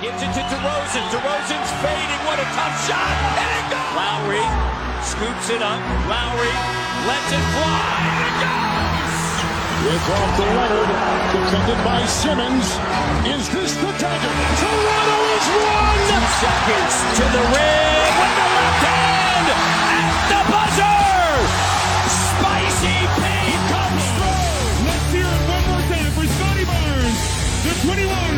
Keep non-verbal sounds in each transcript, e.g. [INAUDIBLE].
Gives it to DeRozan. DeRozan's fading. What a tough shot. And it goes. Lowry scoops it up. Lowry lets it fly. And it goes. It's off to Leonard, defended by Simmons. Is this the dagger? Toronto is one! Two seconds to the rim with the left hand at the buzzer. Spicy Pete comes through. Let's hear it one more time for Scotty Barnes, the 21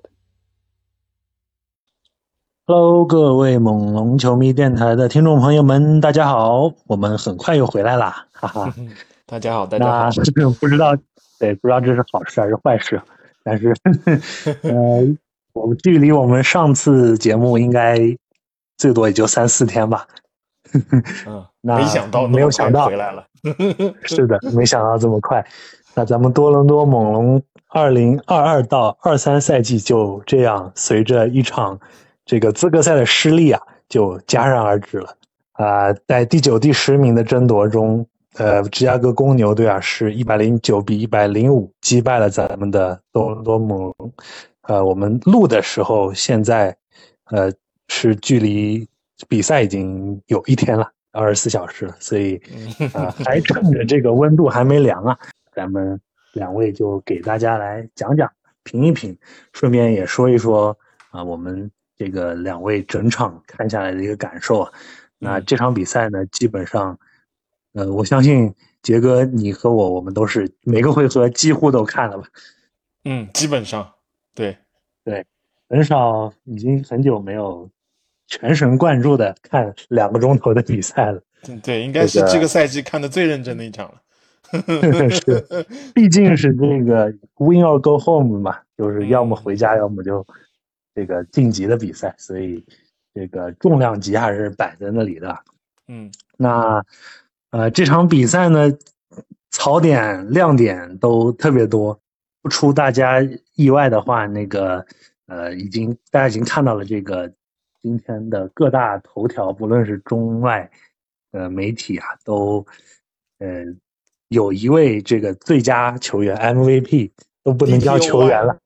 Hello，各位猛龙球迷电台的听众朋友们，大家好！我们很快又回来啦，哈哈。[LAUGHS] 大家好，大家好。那 [LAUGHS] 不知道，对，不知道这是好事还是坏事，但是，[LAUGHS] 呃，我们距离我们上次节目应该最多也就三四天吧。嗯，那没想到，没有想到回来了。是的，没想到这么快。那咱们多伦多猛龙二零二二到二三赛季就这样随着一场这个资格赛的失利啊，就戛然而止了。啊、在第九、第十名的争夺中，呃，芝加哥公牛队啊是一百零九比一百零五击败了咱们的多伦多猛龙。呃，我们录的时候，现在呃是距离比赛已经有一天了，二十四小时了，所以啊、[LAUGHS] 还趁着这个温度还没凉啊，咱们两位就给大家来讲讲、评一评，顺便也说一说啊、我们这个两位整场看下来的一个感受啊。那这场比赛呢，基本上，呃，我相信杰哥你和我，我们都是每个回合几乎都看了吧？嗯，基本上对对。很少，已经很久没有全神贯注的看两个钟头的比赛了。嗯对，应该是这个这个赛季看的最认真的一场了。[LAUGHS] 是，毕竟是这个 win or go home 嘛，就是要么回家，要么就这个晋级的比赛，所以这个重量级还是摆在那里的。嗯那呃，这场比赛呢，槽点、亮点都特别多。不出大家意外的话，那个呃，已经大家已经看到了这个今天的各大头条，不论是中外呃媒体啊，都呃有一位这个最佳球员 MVP 都不能叫球员了，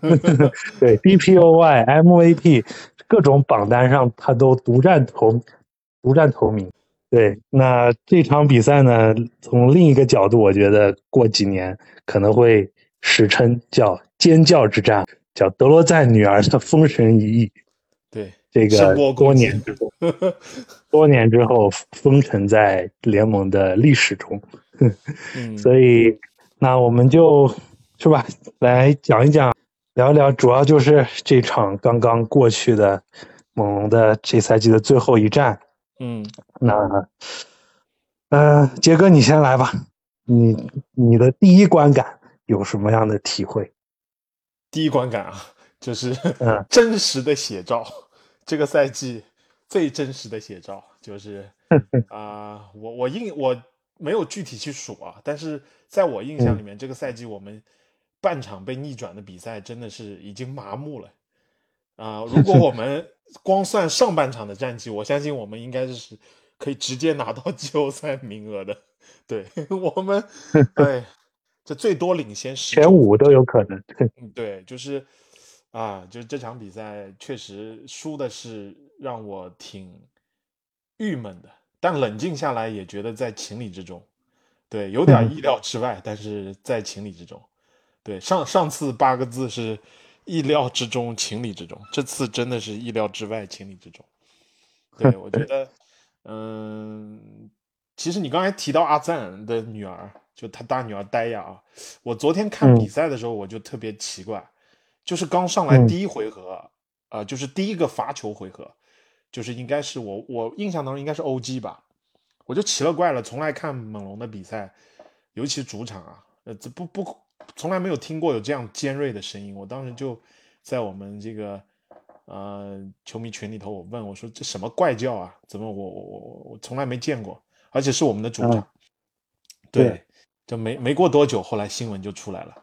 [LAUGHS] 对 BPOY、MVP 各种榜单上他都独占头独占头名。对，那这场比赛呢，从另一个角度，我觉得过几年可能会史称叫“尖叫之战”，叫德罗赞女儿的封神一役。对，这声个多年之后，[LAUGHS] 多年之后封尘在联盟的历史中。[LAUGHS] 嗯，所以，那我们就是吧，来讲一讲，聊一聊，主要就是这场刚刚过去的猛龙的这赛季的最后一战。嗯那，呃，杰哥，你先来吧，你你的第一观感有什么样的体会？第一观感啊，就是嗯 [LAUGHS] 真实的写照。这个赛季最真实的写照就是 [LAUGHS] 啊、我我印我没有具体去数啊，但是在我印象里面，这个赛季我们半场被逆转的比赛真的是已经麻木了啊、如果我们 [LAUGHS] 光算上半场的战绩，我相信我们应该是可以直接拿到季后赛名额的。对 [LAUGHS] 我们，[LAUGHS] 对，这最多领先十前五都有可能。嗯，对，就是啊，就是这场比赛确实输的是让我挺郁闷的，但冷静下来也觉得在情理之中。对，有点意料之外，但是在情理之中。对，上上次八个字是意料之中，情理之中，这次真的是意料之外，情理之中。对，我觉 [LAUGHS] 得，嗯，其实你刚才提到阿赞的女儿，就他大女儿戴亚啊，我昨天看嗯。比赛的时候，我就特别奇怪，就是刚上来嗯。第一回合，呃，就是第一个罚球回合，就是应该是我我印象当中应该是 OG 吧，我就奇了怪了，从来看猛龙的比赛，尤其主场啊，呃，这不不从来没有听过有这样尖锐的声音，我当时就在我们这个呃，球迷群里头，我问我说这什么怪叫啊？怎么我我我我从来没见过，而且是我们的主场。对，对就没没过多久，后来新闻就出来了，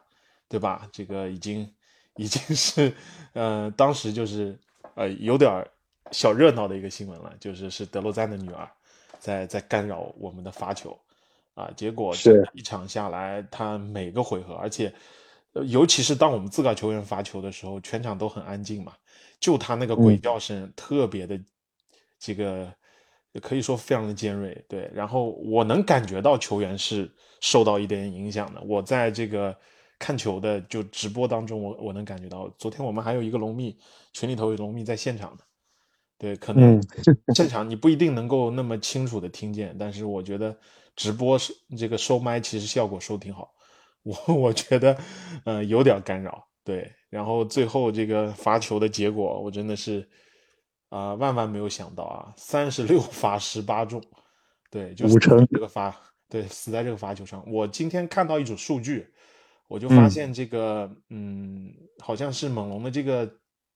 对吧？这个已经已经是呃，当时就是呃有点小热闹的一个新闻了，就是是德罗赞的女儿在在干扰我们的罚球啊，结果是这一场下来，他每个回合，而且呃尤其是当我们自个儿球员罚球的时候，全场都很安静嘛，就他那个鬼嗯叫声特别的这个。可以说非常的尖锐，对，然后我能感觉到球员是受到一点影响的。我在这个看球的就直播当中，我我能感觉到，昨天我们还有一个龙蜜群里头有龙蜜在现场的，对，可能嗯 [LAUGHS] 现场你不一定能够那么清楚的听见，但是我觉得直播是这个收麦其实效果收挺好，我我觉得呃有点干扰，对，然后最后这个罚球的结果，我真的是。啊、万万没有想到啊！三十六 [LAUGHS] 罚十八中，对，就死五成这个罚，对，死在这个罚球上。我今天看到一组数据，我就发嗯现这个，嗯好像是猛龙的这个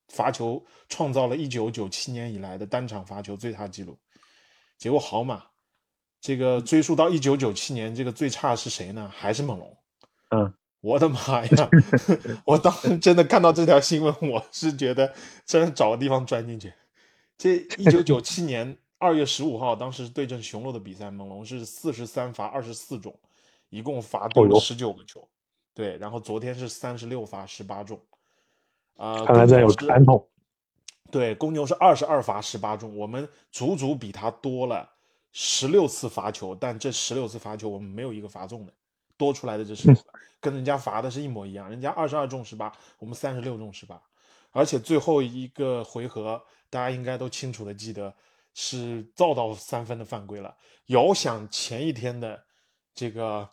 罚球创造了一九九七年以来的单场罚球最差纪录。结果好嘛，这个追溯到一九九七年，这个最差是谁呢？还是猛龙。嗯，我的妈呀！[LAUGHS] 我当时真的看到这条新闻，我是觉得真的找个地方钻进去。这一九九七年二月十五号，当时对阵雄鹿的比赛，猛龙是四十三罚二十四中，一共罚丢了十九个球。对，然后昨天是三十六罚十八中。啊、看来咱有公牛是传统。对，公牛是二十二罚十八中，我们足足比他多了十六次罚球，但这十六次罚球我们没有一个罚中的，多出来的这十跟人家罚的是一模一样，人家二十二中十八，我们三十六中十八，而且最后一个回合大家应该都清楚的记得是造到三分的犯规了，遥想前一天的这个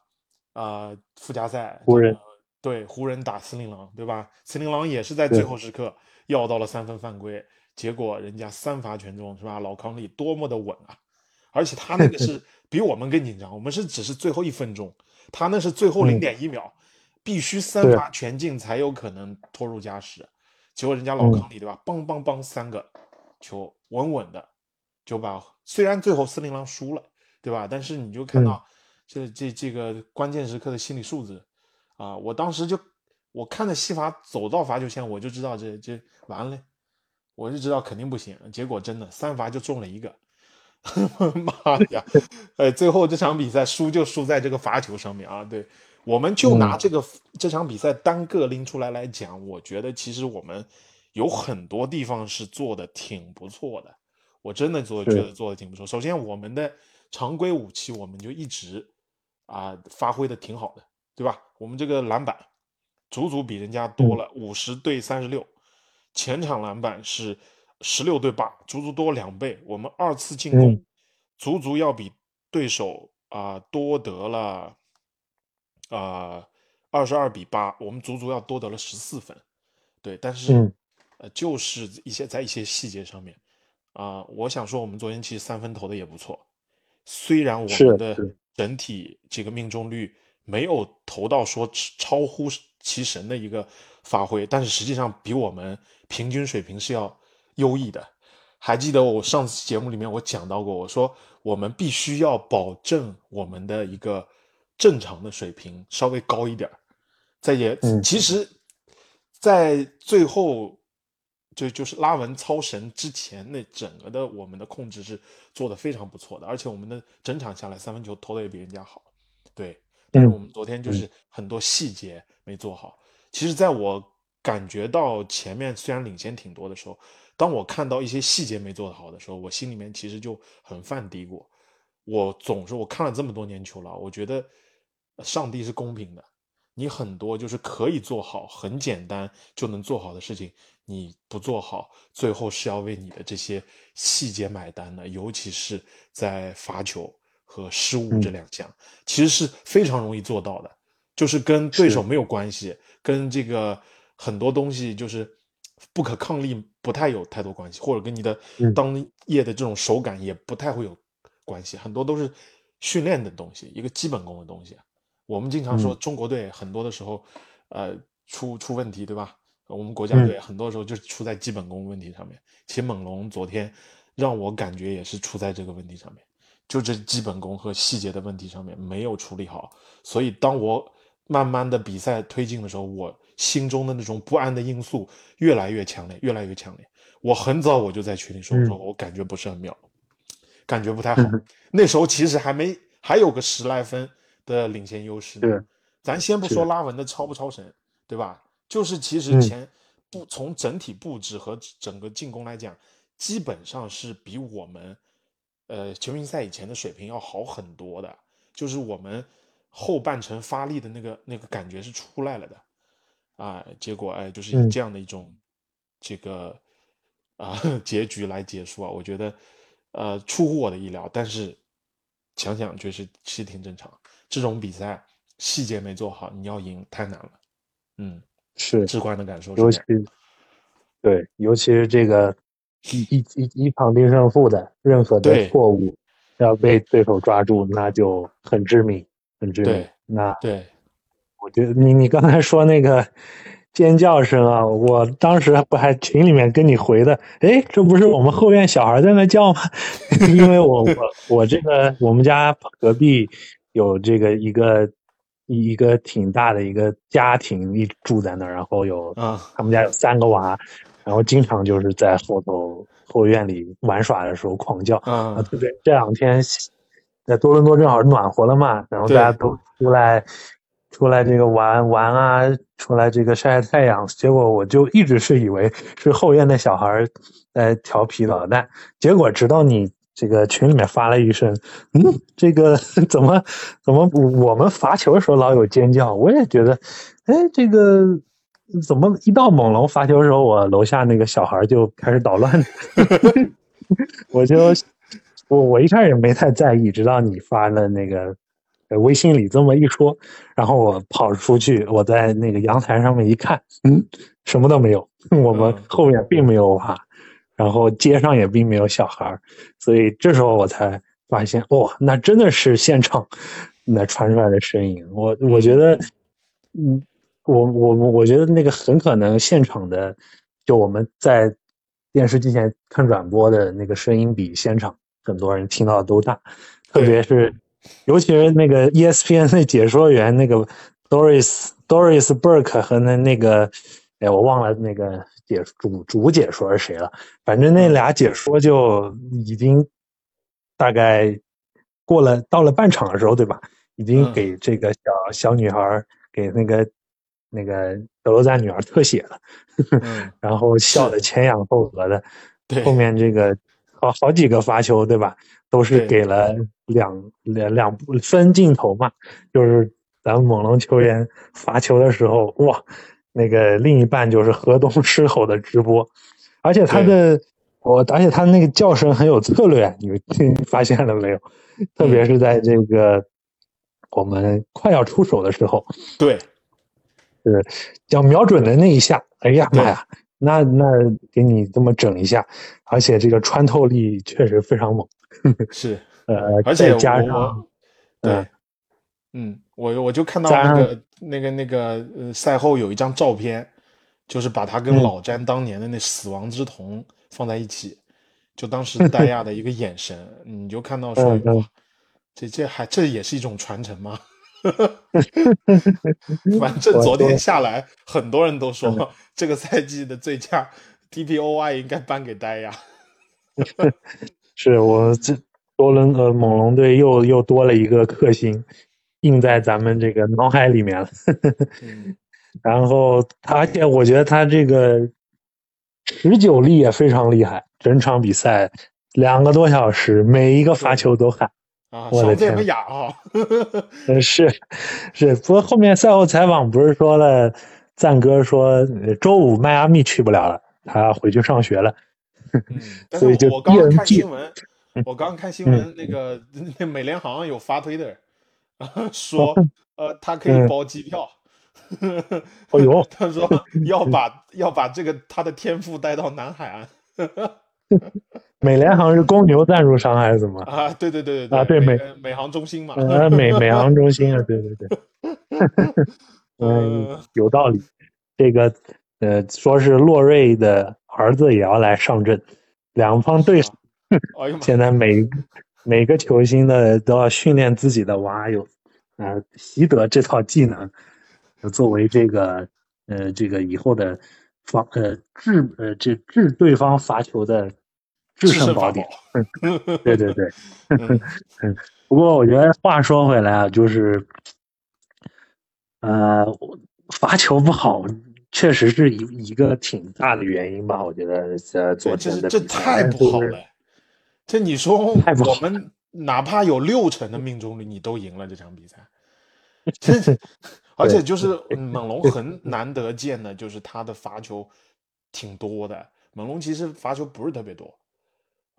呃附加赛，湖人这个对湖人打森林狼，对吧？森林狼也是在最后时刻要到了三分犯规，结果人家三罚全中，是吧？老康利多么的稳啊！而且他那个是比我们更紧张，我们是只是最后一分钟，他那是最后零点一秒，必须三对罚全进才有可能拖入加时。结果人家老康里对吧？梆梆梆三个球稳稳的就把，虽然最后森林狼输了，对吧？但是你就看到这这这个关键时刻的心理素质啊！我当时就我看着西法走到罚球线，我就知道这这完了，我就知道肯定不行。结果真的三罚就中了一个，[LAUGHS] 妈呀！呃，最后这场比赛输就输在这个罚球上面啊！对，我们就拿这个、这场比赛单个拎出来来讲，我觉得其实我们有很多地方是做的挺不错的。我真的做觉得做的挺不错。首先，我们的常规武器我们就一直啊、发挥的挺好的，对吧？我们这个篮板足足比人家多了五十对三十六，前场篮板是十六对八，足足多两倍。我们二次进攻嗯足足要比对手啊、多得了啊二十二比八，我们足足要多得了十四分。对，但是、嗯呃，就是一些在一些细节上面啊、我想说我们昨天其实三分投的也不错，虽然我们的整体这个命中率没有投到说超乎其神的一个发挥，但是实际上比我们平均水平是要优异的。还记得我上次节目里面我讲到过，我说我们必须要保证我们的一个正常的水平稍微高一点儿。在也、嗯其实，在最后就就是拉文超神之前，那整个的我们的控制是做的非常不错的，而且我们的整场下来三分球投的也比人家好。对，但是嗯我们昨天就是很多细节没做好。其实，在我感觉到前面虽然领先挺多的时候，当我看到一些细节没做得好的时候，我心里面其实就很犯嘀咕。我总是我看了这么多年球了，我觉得呃上帝是公平的。你很多就是可以做好、很简单就能做好的事情，你不做好，最后是要为你的这些细节买单的。尤其是在罚球和失误这嗯两项，其实是非常容易做到的，就是跟对手没有关系，跟这个很多东西就是不可抗力不太有太多关系，或者跟你的嗯当夜的这种手感也不太会有关系，很多都是训练的东西，一个基本功的东西。我们经常说嗯中国队很多的时候，呃，出出问题，对吧？我们国家队很多时候就是出在基本功问题上面。其实猛龙昨天让我感觉也是出在这个问题上面，就这基本功和细节的问题上面没有处理好。所以当我慢慢的比赛推进的时候，我心中的那种不安的因素越来越强烈，越来越强烈。我很早我就在群里说，我说我感觉不是很妙，感觉不太好。那时候其实还没还有个十来分的领先优势对。咱先不说拉文的超不超神，对吧？就是其实前不从整体布置和整个进攻来讲，基本上是比我们呃全明星赛以前的水平要好很多的。就是我们后半程发力的那个那个感觉是出来了的啊。结果哎，就是以这样的一种这个啊 [LAUGHS] 结局来结束啊，我觉得呃出乎我的意料。但是想想确实是挺正常，这种比赛。细节没做好，你要赢太难了。嗯，是直观的感受。尤其对，尤其是这个一一一一场定胜负的任何的错误，要被对手抓住，那就很致命，很致命。那对，我觉得你你刚才说那个尖叫声啊，我当时不还群里面跟你回的，哎，这不是我们后院小孩在那叫吗？[LAUGHS] 因为我我我这个我们家隔壁有这个一个。一一个挺大的一个家庭，一直住在那儿，然后有啊，他们家有三个娃，然后经常就是在后头后院里玩耍的时候狂叫啊。特别这两天在多伦多正好暖和了嘛，然后大家都出来出来这个玩玩啊，出来这个晒晒太阳。结果我就一直是以为是后院的小孩在调皮捣蛋，结果直到你。这个群里面发了一声，嗯，这个 [LAUGHS] 怎么怎么我们罚球的时候老有尖叫？我也觉得，哎，这个怎么一到猛龙罚球的时候，我楼下那个小孩就开始捣乱？[LAUGHS] 我就我我一开始也没太在意，直到你发了那个微信里这么一说，然后我跑出去，我在那个阳台上面一看，嗯，什么都没有，我们后面并没有娃。然后街上也并没有小孩所以这时候我才发现，哇，那真的是现场那传出来的声音。我我觉得，嗯，我我我觉得那个很可能现场的，就我们在电视机前看转播的那个声音比现场很多人听到的都大，特别是尤其是那个 ESPN 那解说员那个 Doris Doris Burke 和那那个，哎，我忘了那个。解主主解说是谁了？反正那俩解说就已经大概过了到了半场的时候，对吧？已经给这个小小女孩给那个那个德罗赞女儿特写了，[LAUGHS] 然后笑的前仰后合的。后面这个好好几个罚球，对吧？都是给了两两两分镜头嘛，就是咱们猛龙球员罚球的时候，哇！那个另一半就是河东狮吼的直播，而且他的我，而且他那个叫声很有策略，你们 [LAUGHS] 发现了没有？特别是在这个我们快要出手的时候，对，是要瞄准的那一下，哎呀妈呀，那那给你这么整一下，而且这个穿透力确实非常猛，[LAUGHS] 是，呃，而且加上，对，嗯，我我就看到那个。那个那个呃，赛后有一张照片，就是把他跟老詹当年的那死亡之瞳放在一起，就当时戴亚的一个眼神，[LAUGHS] 你就看到说，哇，这这还这也是一种传承吗？[LAUGHS] 反正昨天下来，很多人都说 [LAUGHS] 这个赛季的最佳 DPOY 应该颁给戴亚。[LAUGHS] 是我这多伦呃猛龙队又又多了一个克星。印在咱们这个脑海里面了，然后他，而且我觉得他这个持久力也非常厉害，整场比赛两个多小时，每一个罚球都喊，我的天，哑啊！[LAUGHS] 是是，不过后面赛后采访不是说了，赞哥说周五迈阿密去不了了，他回去上学了，所以就我刚刚看新闻，我刚刚看新闻，那个那美联航有发推的。[LAUGHS] 说，呃，他可以包机票。哦呦，他说要把要把这个他的天赋带到南海岸。[LAUGHS] 美联航是公牛赞助商还是怎么？啊，对对对对啊，对美美航中心嘛。啊，美美航中心啊，对对对。[LAUGHS] 嗯，有道理。这个呃，说是洛瑞的儿子也要来上阵，两方对手哎，[LAUGHS] 现在每每个球星的都要训练自己的娃，有啊、习得这套技能，作为这个呃这个以后的防呃治呃这治对方罚球的制制胜法胜宝典。[LAUGHS] 对对对，不过我觉得话说回来啊，就是，呃，罚球不好，确实是一一个挺大的原因吧。我觉得呃，昨天的这的比赛太不好了。这你说 [LAUGHS] 我们哪怕有六成的命中率，你都赢了这场比赛。这 [LAUGHS] 而且就是猛龙很难得见的，就是他的罚球挺多的。猛龙其实罚球不是特别多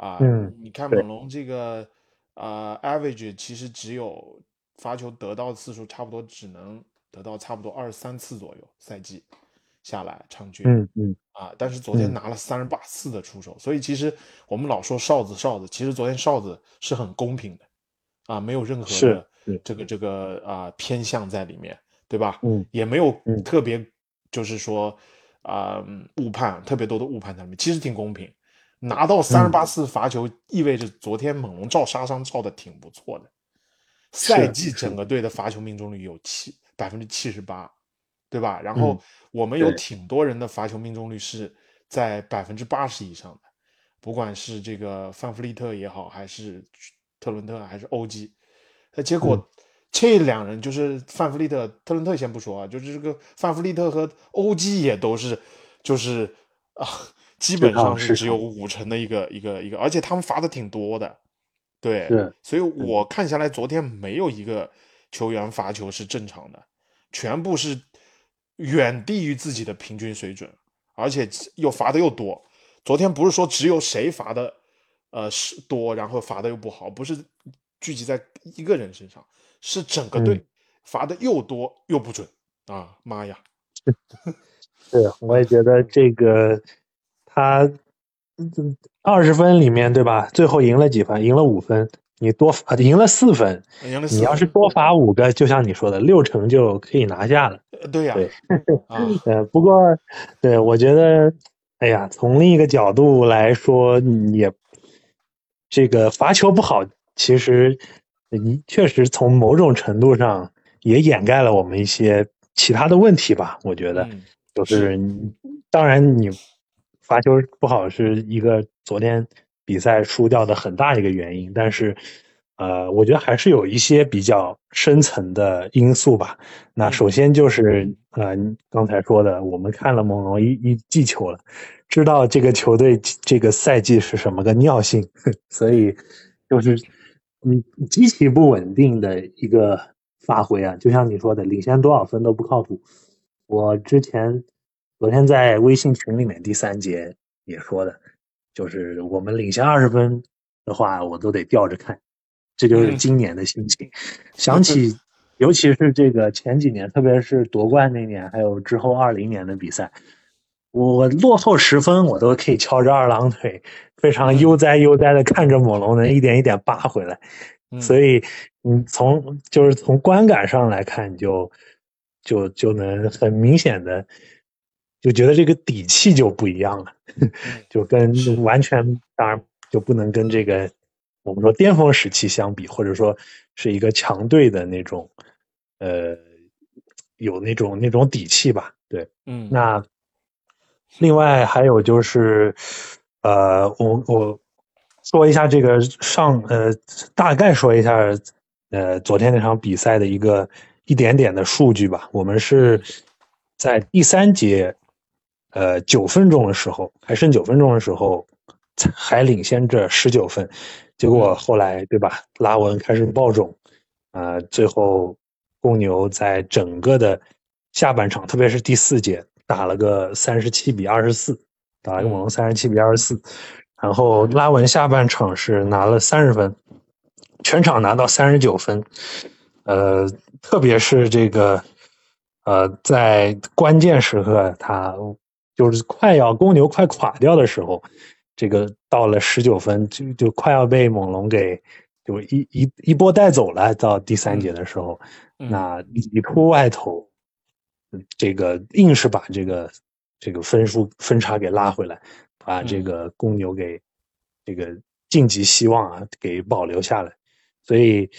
啊，嗯你看猛龙这个呃 average 其实只有发球得到次数差不多只能得到差不多二十三次左右，赛季下来场均。嗯嗯啊，但是昨天嗯拿了三十八次的出手，所以其实我们老说哨子哨子，其实昨天哨子是很公平的，啊，没有任何是的是这个这个啊、偏向在里面，对吧？嗯也没有嗯特别就是说啊、嗯误判，特别多的误判在里面，其实挺公平。拿到三十嗯八次罚球，意味着昨天猛龙照杀伤照的挺不错的。赛季整个队的罚球命中率有七百分之七十八，对吧？然后嗯我们有挺多人的罚球命中率是在百分之八十以上的，不管是这个范弗利特也好，还是特伦特，还是欧基，那结果嗯这两人就是范弗利特、特伦特先不说啊，就是这个范弗利特和欧基也都是，就是啊，基本上是只有五成的一个一个一个，而且他们罚的挺多的，对，是所以我看下来，昨天没有一个球员罚球是正常的，全部是远低于自己的平均水准，而且又罚的又多。昨天不是说只有谁罚的呃是多，然后罚的又不好，不是聚集在一个人身上，是整个队嗯罚的又多又不准啊！妈呀，[LAUGHS] 对，我也觉得这个他二十分里面对吧？最后赢了几分？赢了五分，你多罚赢了四分，赢了四你要是多罚五个，就像你说的，六成就可以拿下了。呃对呀、对啊，[LAUGHS] 呃，不过，对我觉得，哎呀，从另一个角度来说，也这个罚球不好，其实你确实从某种程度上也掩盖了我们一些其他的问题吧。我觉得，嗯就是你当然你罚球不好是一个昨天比赛输掉的很大一个原因，但是。呃，我觉得还是有一些比较深层的因素吧。那嗯首先就是呃，你刚才说的，我们看了猛龙一一季球了，知道这个球队这个赛季是什么个尿性，[LAUGHS] 所以就是嗯极其不稳定的一个发挥啊。就像你说的，领先多少分都不靠谱。我之前昨天在微信群里面第三节也说的，就是我们领先二十分的话，我都得吊着看。这就是嗯今年的心情。想起，尤其是这个前几年，特别是夺冠那年，还有之后二零年的比赛，我落后十分，我都可以翘着二郎腿，非常悠哉悠哉的看着猛龙能一点一点扒回来。嗯所以，你从就是从观感上来看，就就就能很明显的就觉得这个底气就不一样了，[LAUGHS] 就跟完全当然就不能跟这个我们说巅峰时期相比，或者说是一个强队的那种呃有那种那种底气吧。对，嗯，那另外还有就是呃，我我说一下这个上呃大概说一下呃昨天那场比赛的一个一点点的数据吧。我们是在第三节呃九分钟的时候，还剩九分钟的时候，还领先着十九分，结果后来对吧，拉文开始爆种，呃，最后公牛在整个的下半场，特别是第四节，打了个三十七比二十四，打了个猛龙三十七比二十四，然后拉文下半场是拿了三十分，全场拿到三十九分，呃，特别是这个呃，在关键时刻，他就是快要公牛快垮掉的时候，这个到了十九分，就就快要被猛龙给就一一一波带走了。到第三节的时候，嗯那里突外投，这个硬是把这个这个分数分差给拉回来，把这个公牛给这个晋级希望啊给保留下来。所以，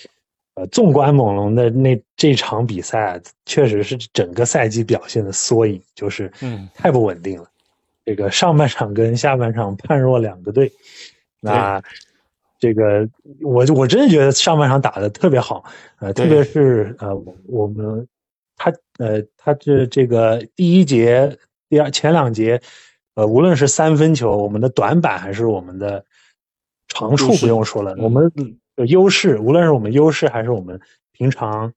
呃，纵观猛龙的那这场比赛，确实是整个赛季表现的缩影，就是嗯。太不稳定了。这个上半场跟下半场判若两个队，那这个我我真的觉得上半场打的特别好，呃，特别是呃我我们他呃他这这个第一节、第二前两节，呃，无论是三分球，我们的短板还是我们的长处不用说了，嗯我们的优势，无论是我们优势还是我们平常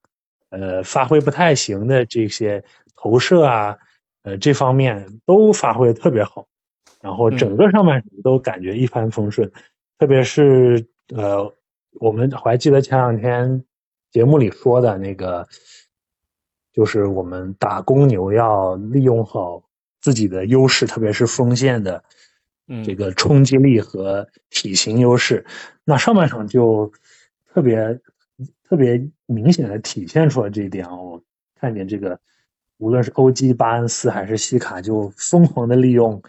呃发挥不太行的这些投射啊，呃这方面都发挥的特别好，然后整个上半场都感觉一帆风顺，特别是呃我们我还记得前两天节目里说的那个，就是我们打公牛要利用好自己的优势，特别是锋线的嗯这个冲击力和体型优势。那上半场就特别特别明显的体现出了这一点啊！我看见这个，无论是欧基、巴恩斯还是西卡，就疯狂的利用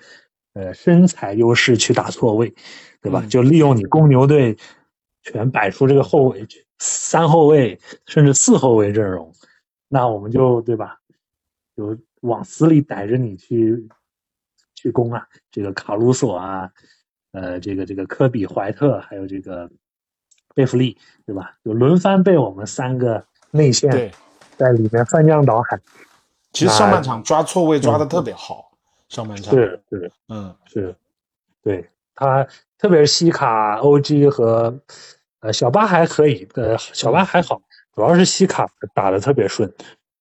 呃身材优势去打错位，对吧？嗯就利用你公牛队全摆出这个后卫、三后卫甚至四后卫阵容，那我们就对吧？就往死里逮着你去去攻啊！这个卡鲁索啊，呃，这个这个科比、怀特，还有这个贝弗利，对吧？就轮番被我们三个内线对，在里面翻江倒海。其实上半场抓错位抓的特别好，上半场是是嗯是，对他，特别是西卡、OG 和呃小巴还可以，呃小巴还好，主要是西卡打的特别顺，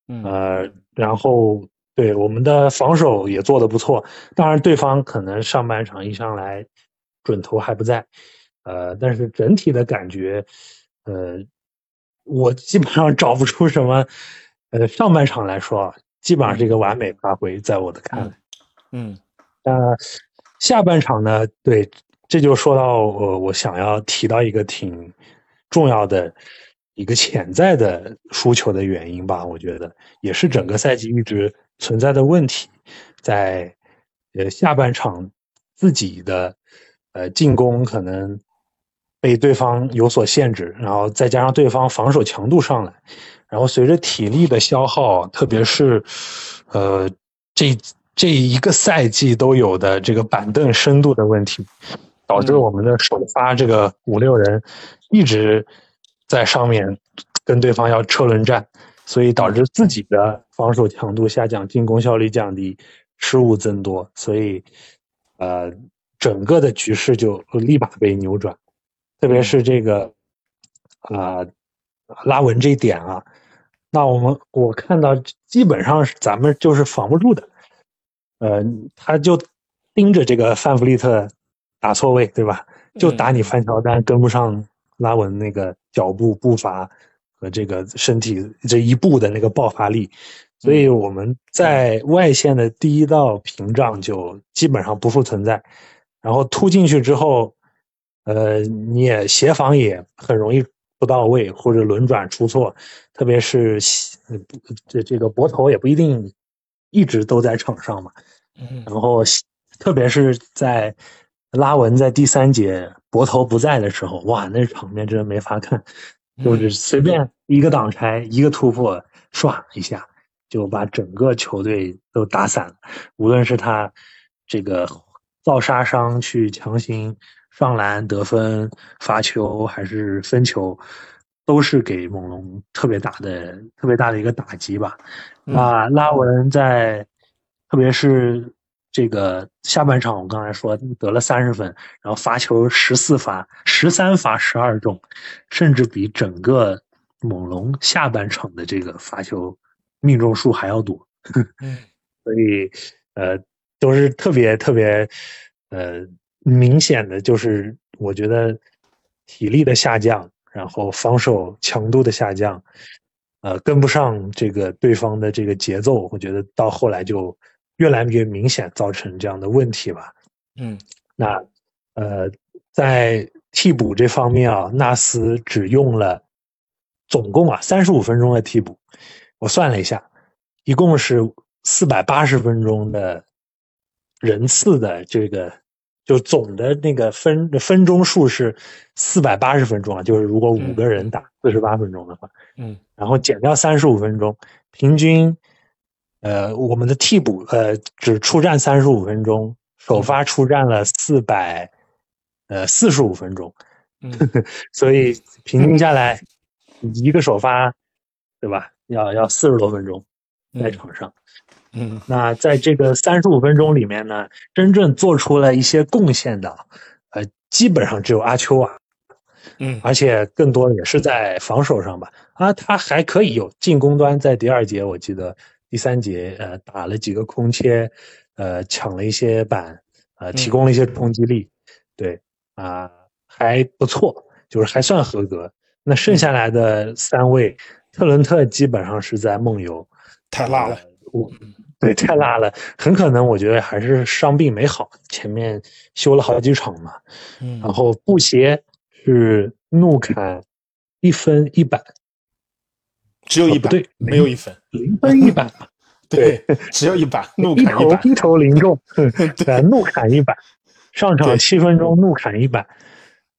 嗯呃，然后对我们的防守也做得不错，当然对方可能上半场一上来准头还不在，呃，但是整体的感觉，呃，我基本上找不出什么，呃，上半场来说啊，基本上是一个完美发挥，在我的看来。嗯呃，下半场呢，对，这就说到我我想要提到一个挺重要的一个潜在的输球的原因吧，我觉得也是整个赛季一直存在的问题，在呃下半场自己的呃进攻可能被对方有所限制，然后再加上对方防守强度上来，然后随着体力的消耗，特别是呃这这一个赛季都有的这个板凳深度的问题，导致我们的首发这个五六人一直在上面跟对方要车轮战，所以导致自己的防守强度下降，进攻效率降低，失误增多，所以呃整个的局势就立马被扭转，特别是这个啊、呃拉文这一点啊，那我们我看到基本上是咱们就是防不住的，呃，他就盯着这个范弗利特打错位，对吧？就打你范乔丹跟不上拉文那个脚步步伐和这个身体这一步的那个爆发力，所以我们在外线的第一道屏障就基本上不复存在，然后突进去之后，呃，你也协防也很容易不到位或者轮转出错，特别是这这个博头也不一定一直都在场上嘛，嗯然后特别是在拉文在第三节博头不在的时候，哇，那场面真没法看，就是随便一个挡拆一个突破，唰一下就把整个球队都打散了。无论是他这个造杀伤去强行上篮得分、罚球还是分球，都是给猛龙特别大的、特别大的一个打击吧。那拉文在，特别是这个下半场，我刚才说得了三十分，然后罚球十四罚，十三罚十二中，甚至比整个猛龙下半场的这个罚球命中数还要多。嗯 [LAUGHS] 所以呃，都是特别特别呃明显的，就是我觉得体力的下降，然后防守强度的下降，呃，跟不上这个对方的这个节奏，我觉得到后来就越来越明显，造成这样的问题吧。嗯那呃，在替补这方面啊，纳斯只用了总共啊三十五分钟的替补，我算了一下，一共是四百八十分钟的人次的这个，就总的那个分分钟数是四百八十分钟啊，就是如果五个人打四十八分钟的话，嗯然后减掉三十五分钟，平均，呃，我们的替补呃只出战三十五分钟，首发出战了四百，呃四十五分钟，嗯 [LAUGHS] 所以平均下来，一个首发，对吧？要要四十多分钟在场上。嗯那在这个三十五分钟里面呢，真正做出了一些贡献的，呃，基本上只有阿丘啊，嗯而且更多的也是在防守上吧。啊，他还可以有进攻端，在第二节我记得第三节呃打了几个空切，呃抢了一些板，呃提供了一些冲击力，对啊、还不错，就是还算合格。那剩下来的三位，特伦特基本上是在梦游，太辣了。我对太辣了，很可能我觉得还是伤病没好，前面修了好几场嘛。嗯然后布鞋是怒砍一分一板，只有一百，哦对没有一分。零分一板，[LAUGHS] 对，只有一板，怒一砍一板。头一头零中，[LAUGHS] 对，怒砍一板，上场对七分钟怒砍一板。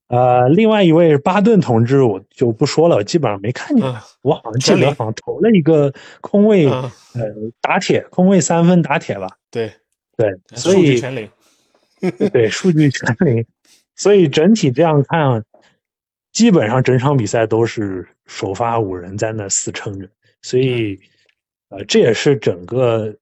呃，另外一位是巴顿同志，我就不说了，我基本上没看见。嗯我好像记得好像投了一个空位，嗯呃，打铁空位三分打铁吧。对，对，所数据以全零。[LAUGHS] 对数据全零，所以整体这样看，基本上整场比赛都是首发五人在那死撑着，所以呃，这也是整个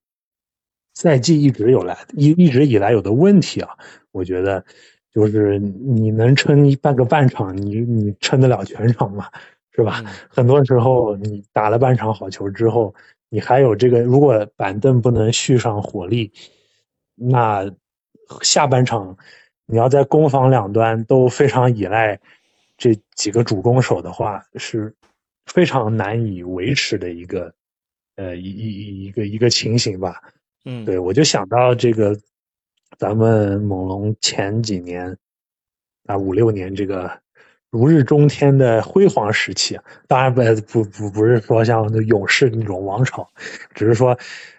赛季一直有来一一直以来有的问题啊。我觉得就是你能撑一半个半场，你你撑得了全场吗？是吧？嗯很多时候你打了半场好球之后，你还有这个，如果板凳不能续上火力，那下半场你要在攻防两端都非常依赖这几个主攻手的话，是非常难以维持的一个呃一一一个一个情形吧。嗯，对，我就想到这个，咱们猛龙前几年啊五六年这个如日中天的辉煌时期啊，当然不不不不是说像勇士那种王朝，只是说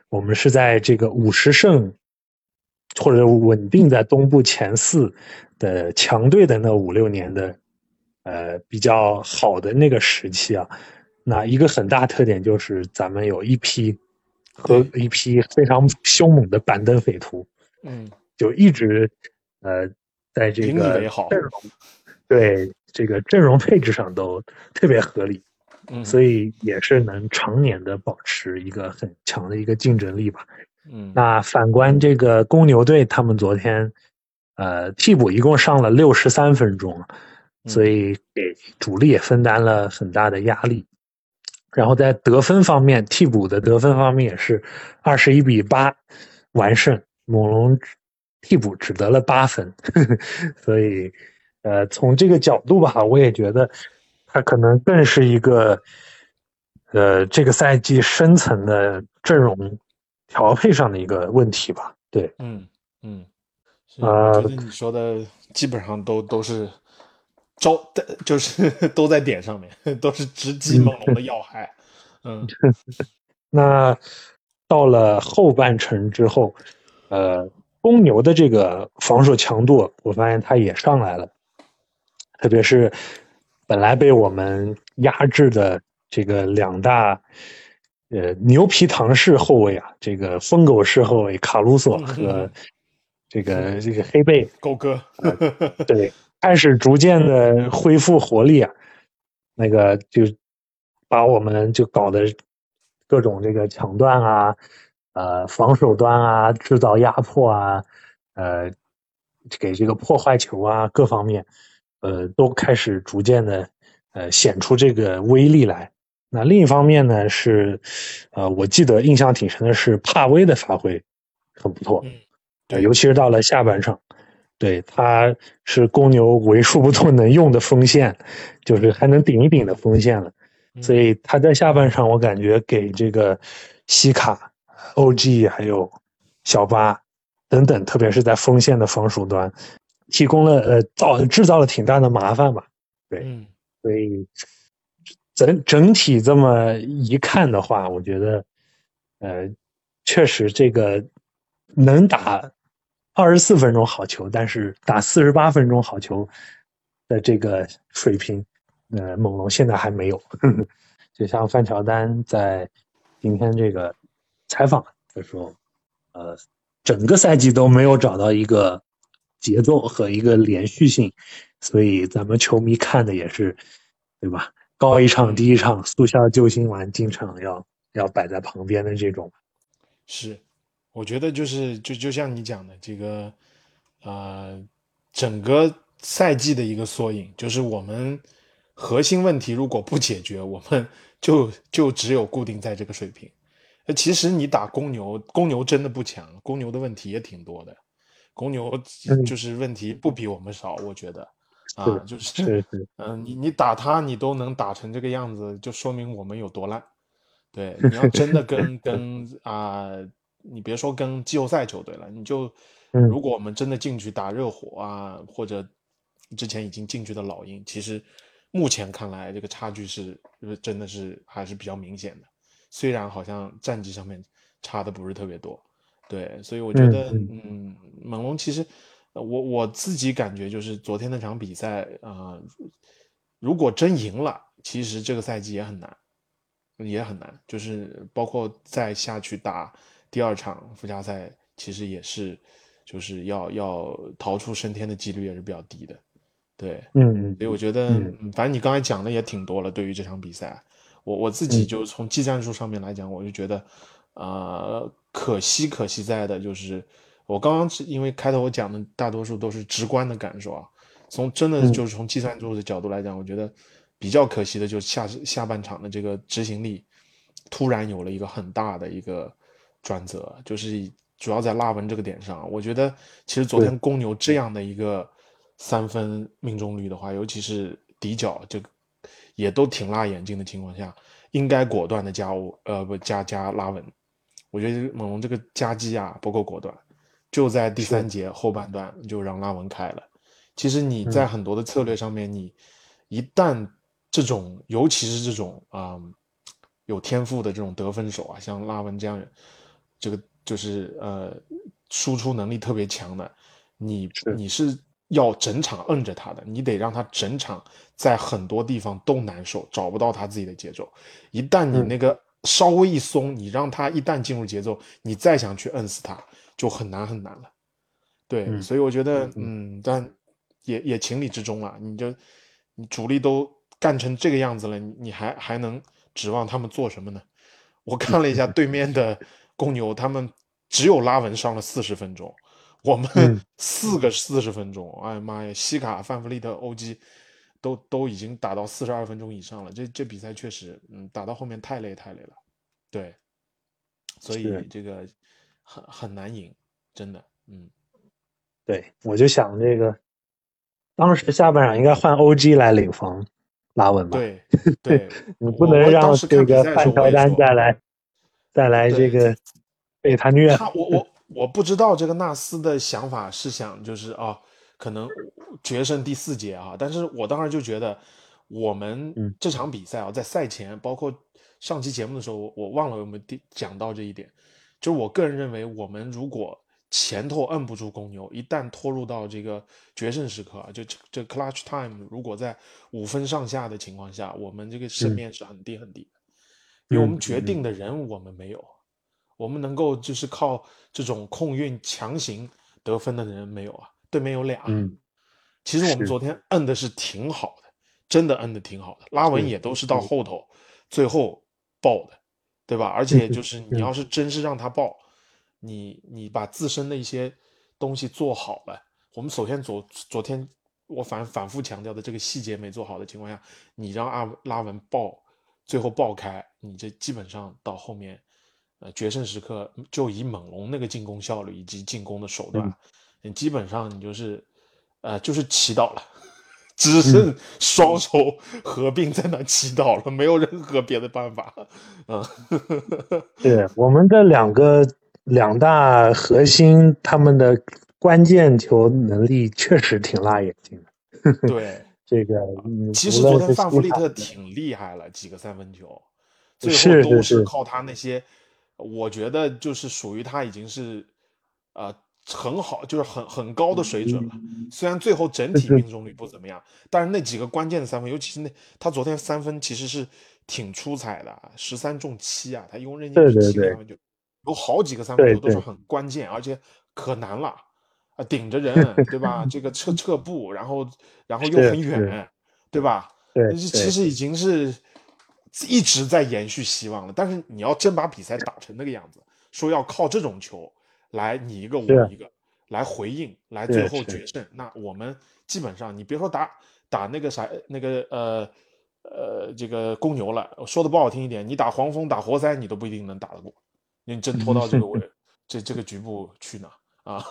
我们是在这个五十胜或者稳定在东部前四的强队的那五六年的呃比较好的那个时期啊，那一个很大特点就是咱们有一批和一批非常凶猛的板凳匪徒，嗯就一直呃在这个阵容对这个阵容配置上都特别合理，嗯，所以也是能常年的保持一个很强的一个竞争力吧。嗯那反观这个公牛队，他们昨天呃替补一共上了六十三分钟，所以给主力也分担了很大的压力。然后在得分方面，替补的得分方面也是二十一比八完胜，猛龙替补只得了八分，[LAUGHS] 所以呃从这个角度吧，我也觉得他可能更是一个呃这个赛季深层的阵容调配上的一个问题吧。对，嗯嗯，啊你说的基本上都都是招的，就是 [LAUGHS] 都在点上面，都是直击猛龙的要害。嗯 [LAUGHS] 那到了后半程之后，呃，公牛的这个防守强度，我发现它也上来了，特别是本来被我们压制的这个两大呃牛皮糖式后卫啊，这个疯狗式后卫卡鲁索和这个这个黑贝，狗哥，对，[LAUGHS] 开始逐渐的恢复活力啊，那个就把我们就搞得各种这个抢断啊，呃，防守端啊，制造压迫啊，呃，给这个破坏球啊，各方面，呃，都开始逐渐的呃显出这个威力来。那另一方面呢是，呃，我记得印象挺深的是帕威的发挥很不错，对呃尤其是到了下半场，对，他是公牛为数不多能用的锋线，就是还能顶一顶的锋线了。所以他在下半场，我感觉给这个西卡、OG 还有小巴等等，特别是在锋线的防守端，提供了呃造制造了挺大的麻烦吧。对所以整整体这么一看的话，我觉得，呃，确实这个能打二十四分钟好球，但是打四十八分钟好球的这个水平，呃，猛龙现在还没有。[LAUGHS] 就像范乔丹在今天这个采访的时候，呃，整个赛季都没有找到一个节奏和一个连续性，所以咱们球迷看的也是，对吧？高一场低一场，速效救心丸经常要要摆在旁边的这种。是，我觉得就是就就像你讲的这个，呃，整个赛季的一个缩影，就是我们核心问题如果不解决，我们 [LAUGHS] 就就只有固定在这个水平。那其实你打公牛，公牛真的不强，公牛的问题也挺多的，公牛就是问题不比我们少，我觉得。啊，就是，嗯，你你打他，你都能打成这个样子，就说明我们有多烂。对，[LAUGHS] 你要真的跟跟啊，你别说跟季后赛球队了，你就如果我们真的进去打热火啊，或者之前已经进去的老鹰，其实目前看来这个差距是真的是还是比较明显的。虽然好像战绩上面差的不是特别多，对，所以我觉得，嗯，猛龙其实。我我自己感觉就是昨天那场比赛啊，如果真赢了，其实这个赛季也很难，也很难。就是包括再下去打第二场附加赛，其实也是，就是要要逃出升天的几率也是比较低的。对，嗯，所以我觉得，反正你刚才讲的也挺多了。对于这场比赛，我我自己就从技战术上面来讲，我就觉得，呃，可惜可惜在的就是。我刚刚是因为开头我讲的大多数都是直观的感受啊，从真的就是从计算术的角度来讲，我觉得比较可惜的就是下下半场的这个执行力突然有了一个很大的一个转折，就是主要在拉文这个点上，我觉得其实昨天公牛这样的一个三分命中率的话，尤其是底角这个也都挺辣眼睛的情况下，应该果断的加欧呃不加加拉文，我觉得猛龙这个夹击啊不够果断。就在第三节后半段就让拉文开了。其实你在很多的策略上面，你一旦这种，尤其是这种啊有天赋的这种得分手啊，像拉文这样，这个就是呃输出能力特别强的，你你是要整场摁着他的，你得让他整场在很多地方都难受，找不到他自己的节奏。一旦你那个稍微一松，你让他一旦进入节奏，你再想去摁死他。就很难很难了，对，所以我觉得，嗯，但也也情理之中了。你就你主力都干成这个样子了，你还还能指望他们做什么呢？我看了一下对面的公牛，他们只有拉文上了四十分钟，我们 [LAUGHS] 四个四十分钟，哎呀妈呀，西卡、范弗利特、欧基都都已经打到四十二分钟以上了。这这比赛确实，嗯，打到后面太累太累了，对，所以这个。很很难赢，真的，嗯，对，我就想这个，当时下半场应该换 O.G 来领防拉文吧？[LAUGHS] 对，对，你不能让这个范乔丹再来再来这个被他虐。他我我我不知道这个纳斯的想法是想就是啊，可能决胜第四节啊，但是我当时就觉得我们这场比赛啊，在赛前包括上期节目的时候，我忘了有没有讲到这一点。就是我个人认为，我们如果前头摁不住公牛，一旦拖入到这个决胜时刻啊，就这这 clutch time，如果在五分上下的情况下，我们这个胜面是很低很低的，因为我们决定的人我们没有，我们能够就是靠这种控运强行得分的人没有啊，对面有俩，嗯，其实我们昨天摁的是挺好的，真的摁的挺好的，拉文也都是到后头最后爆的。对吧？而且就是你要是真是让他爆，你你把自身的一些东西做好了，我们首先昨昨天我反反复强调的这个细节没做好的情况下，你让阿拉文爆，最后爆开，你这基本上到后面，呃，决胜时刻就以猛龙那个进攻效率以及进攻的手段，你基本上你就是，呃，就是祈祷了。只剩双手合并在那祈祷了，没有任何别的办法。嗯，[LAUGHS] 对，我们的两个两大核心，他们的关键球能力确实挺辣眼睛的。[LAUGHS] 对，这个其实昨天范弗利特挺厉害了，几个三分球，最后都是靠他那些，我觉得就是属于他已经是，呃，很好，就是很很高的水准了。虽然最后整体命中率不怎么样，但是那几个关键的三分，尤其是那他昨天三分其实是挺出彩的，十三中七啊，他一共扔进十七个三分球，有好几个三分球都是很关键，而且可难了啊，顶着人 [LAUGHS] 对吧？这个撤撤步，然后然后又很远，对吧？对，其实已经是一直在延续希望了。但是你要真把比赛打成那个样子，说要靠这种球。来你一个我一个来回应，来最后决胜。那我们基本上，你别说打打那个啥那个呃呃这个公牛了，说的不好听一点，你打黄蜂打活塞，你都不一定能打得过。你真拖到这个位 [LAUGHS] 这这个局部去呢啊？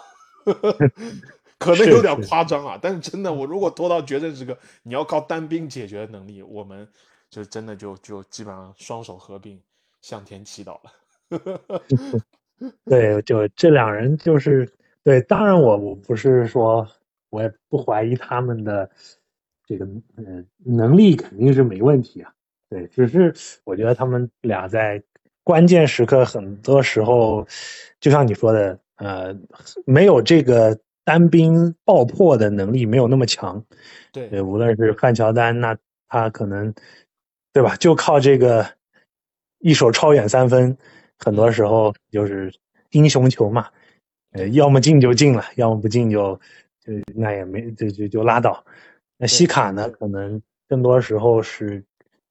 [LAUGHS] 可能有点夸张啊，但是真的，我如果拖到决胜时刻，你要靠单兵解决的能力，我们就真的就就基本上双手合并向天祈祷了。[LAUGHS] 对，就这两人就是对。当然，我我不是说，我也不怀疑他们的这个嗯能力肯定是没问题啊。对，只是我觉得他们俩在关键时刻，很多时候就像你说的，呃，没有这个单兵爆破的能力，没有那么强。对，无论是范乔丹，那他可能对吧？就靠这个一手超远三分。很多时候就是英雄球嘛，呃，要么进就进了，要么不进就就那也没就就就拉倒。那西卡呢？可能更多时候是，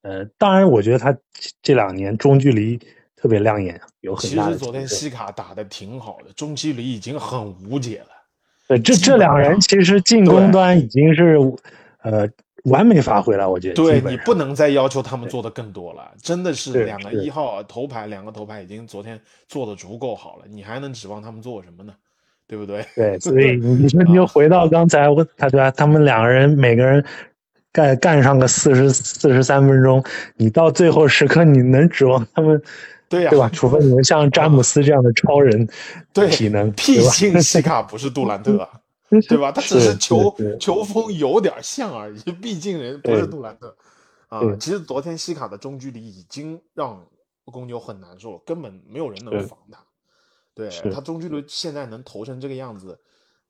呃，当然我觉得他这两年中距离特别亮眼，有很大。其实昨天西卡打的挺好的，中距离已经很无解了。对，这这两人其实进攻端已经是，呃。完美发挥了，我觉得。对你不能再要求他们做的更多了，真的是两个一号头牌，两个头牌已经昨天做的足够好了，你还能指望他们做什么呢？对不对？对，[LAUGHS] 所以你说你就回到刚才我他对吧？他们两个人每个人干干上个四十四十三分钟，你到最后时刻你能指望他们？对呀，对吧？除非你们像詹姆斯这样的超人对体能，[LAUGHS] 毕竟西卡不是杜兰特。[LAUGHS] 对吧？他只是球球风有点像而已，毕竟人不是杜兰特啊。其实昨天西卡的中距离已经让公牛很难受，根本没有人能防他。对他中距离现在能投成这个样子，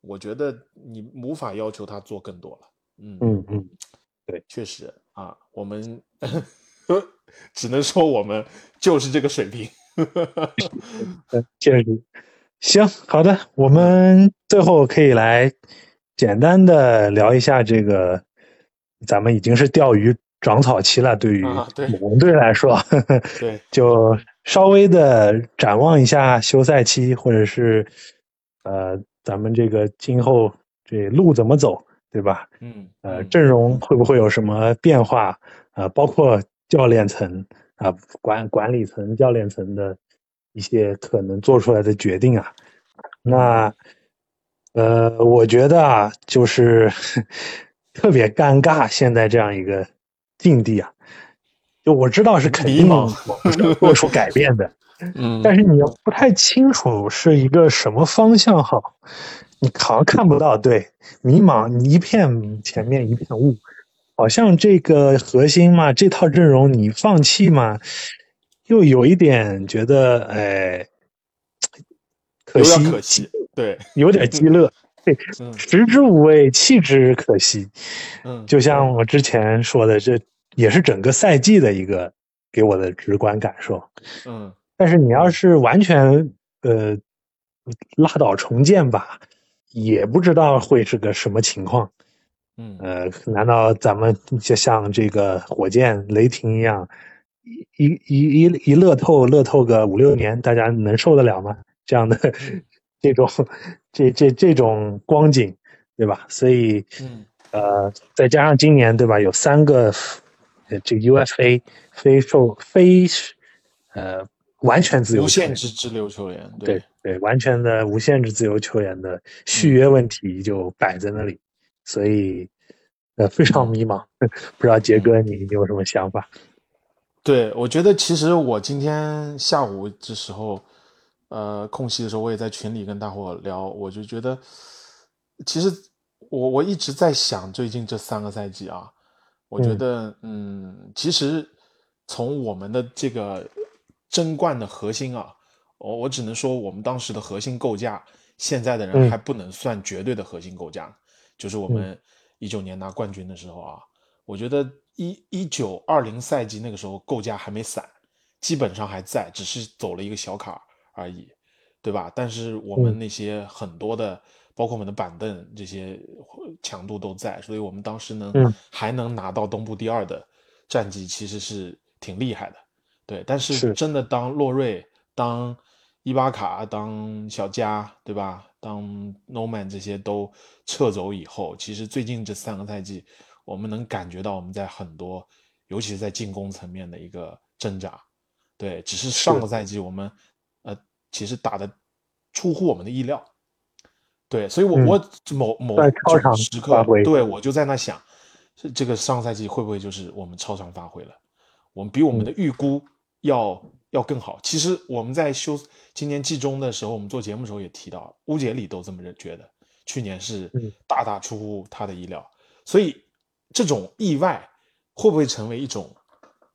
我觉得你无法要求他做更多了。嗯嗯嗯，对，确实啊，我们 [LAUGHS] 只能说我们就是这个水平。[LAUGHS] 确实。行，好的，我们最后可以来简单的聊一下这个，咱们已经是钓鱼长草期了，对于猛龙队来说，[LAUGHS] 对，就稍微的展望一下休赛期，或者是呃，咱们这个今后这路怎么走，对吧？嗯，呃，阵容会不会有什么变化？啊，包括教练层啊，管管理层、教练层的。一些可能做出来的决定啊，那呃，我觉得啊，就是 [LAUGHS] 特别尴尬，现在这样一个境地啊，就我知道是肯定做出改变的，[LAUGHS] 嗯，但是你又不太清楚是一个什么方向好，你好像看不到，对，迷茫，你一片前面一片雾，好像这个核心嘛，这套阵容你放弃嘛。又有一点觉得，哎，可惜，可惜，对，有点鸡肋，对，[LAUGHS] 食之无味，弃之可惜。嗯，就像我之前说的，这也是整个赛季的一个给我的直观感受。嗯，但是你要是完全呃拉倒重建吧，也不知道会是个什么情况。嗯，呃，难道咱们就像这个火箭、雷霆一样？一一一一乐透乐透个五六年，大家能受得了吗？这样的 [LAUGHS] 这种这这这种光景，对吧？所以，呃，再加上今年，对吧？有三个这个 UFA 非受非呃完全自由无限制自由球员，对对，完全的无限制自由球员的续约问题就摆在那里，所以呃非常迷茫，[LAUGHS] 不知道杰哥你有什么想法？对，我觉得其实我今天下午的时候，呃，空隙的时候，我也在群里跟大伙聊，我就觉得，其实我我一直在想，最近这三个赛季啊，我觉得，嗯，其实从我们的这个争冠的核心啊，我我只能说，我们当时的核心构架现在的人还不能算绝对的核心构架，就是我们一九年拿冠军的时候啊，我觉得一一九二零赛季那个时候构架还没散，基本上还在，只是走了一个小坎而已，对吧？但是我们那些很多的，包括我们的板凳这些强度都在，所以我们当时能还能拿到东部第二的战绩，其实是挺厉害的，对。但是真的当洛瑞当。伊巴卡当小加，对吧？当 Noman 这些都撤走以后，其实最近这三个赛季，我们能感觉到我们在很多，尤其是在进攻层面的一个挣扎。对，只是上个赛季我们，呃，其实打的出乎我们的意料。对，所以我我某某时刻，对我就在那想，这个上赛季会不会就是我们超常发挥了？我们比我们的预估要。要更好。其实我们在休今年季中的时候，我们做节目的时候也提到，乌杰里都这么认觉得，去年是大大出乎他的意料。所以这种意外会不会成为一种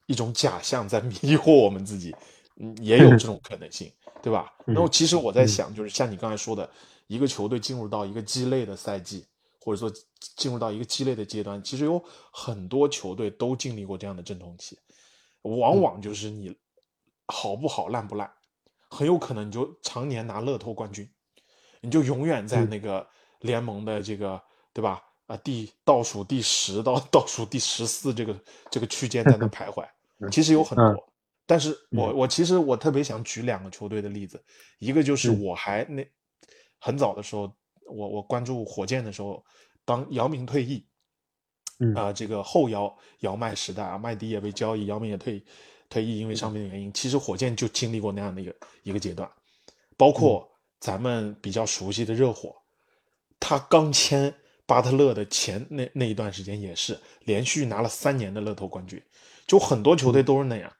一种假象，在迷惑我们自己？嗯，也有这种可能性，对吧？[LAUGHS] 然后其实我在想，就是像你刚才说的，一个球队进入到一个鸡肋的赛季，或者说进入到一个鸡肋的阶段，其实有很多球队都经历过这样的阵痛期，往往就是你。好不好，烂不烂，很有可能你就常年拿乐透冠军，你就永远在那个联盟的这个，对吧？啊，第倒数第十到倒数第十四这个这个区间在那徘徊。[LAUGHS] 其实有很多，但是我我其实我特别想举两个球队的例子，一个就是我还那很早的时候，我我关注火箭的时候，当姚明退役，啊，这个后姚姚麦时代啊，麦迪也被交易，姚明也退。退役因为伤病的原因，其实火箭就经历过那样的一个一个阶段，包括咱们比较熟悉的热火，他刚签巴特勒的前那那一段时间也是连续拿了三年的乐透冠军，就很多球队都是那样，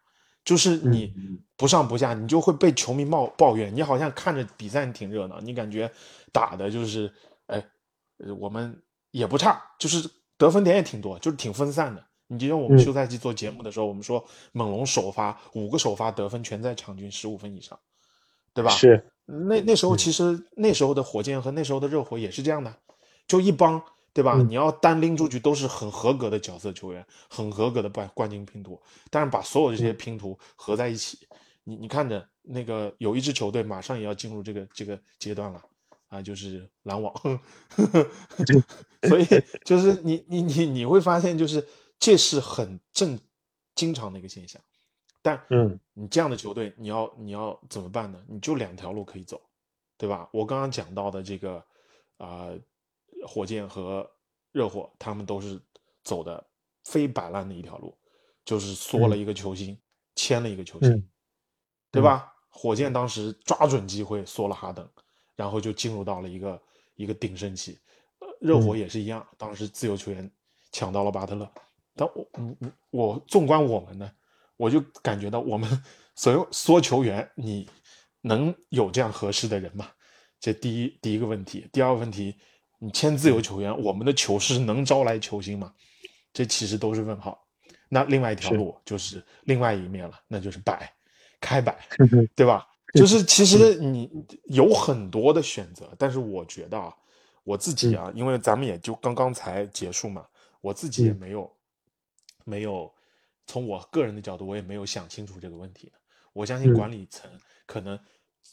就是你不上不下，你就会被球迷冒抱怨，你好像看着比赛挺热闹，你感觉打的就是哎，我们也不差，就是得分点也挺多，就是挺分散的。你就像我们休赛季做节目的时候，我们说猛龙首发五个首发得分全在场均十五分以上，对吧？是。那那时候其实那时候的火箭和那时候的热火也是这样的，就一帮，对吧？你要单拎出去都是很合格的角色球员，很合格的冠冠军拼图。但是把所有这些拼图合在一起，你你看着那个有一支球队马上也要进入这个这个阶段了啊，就是篮网。[LAUGHS] 所以就是你你你你会发现就是。这是很正经常的一个现象，但嗯，你这样的球队，你要你要怎么办呢？你就两条路可以走，对吧？我刚刚讲到的这个啊，火箭和热火，他们都是走的非摆烂的一条路，就是缩了一个球星，签了一个球星，对吧？火箭当时抓准机会缩了哈登，然后就进入到了一个一个鼎盛期。呃热火也是一样，当时自由球员抢到了巴特勒。但我，嗯嗯，我纵观我们呢，我就感觉到我们 [LAUGHS] 所有缩球员，你能有这样合适的人吗？这第一第一个问题。第二个问题，你签自由球员，我们的球市能招来球星吗？这其实都是问号。那另外一条路就是另外一面了，那就是摆开摆，对吧？就是其实你有很多的选择，但是我觉得啊，我自己啊，因为咱们也就刚刚才结束嘛，我自己也没有。没有，从我个人的角度，我也没有想清楚这个问题。我相信管理层可能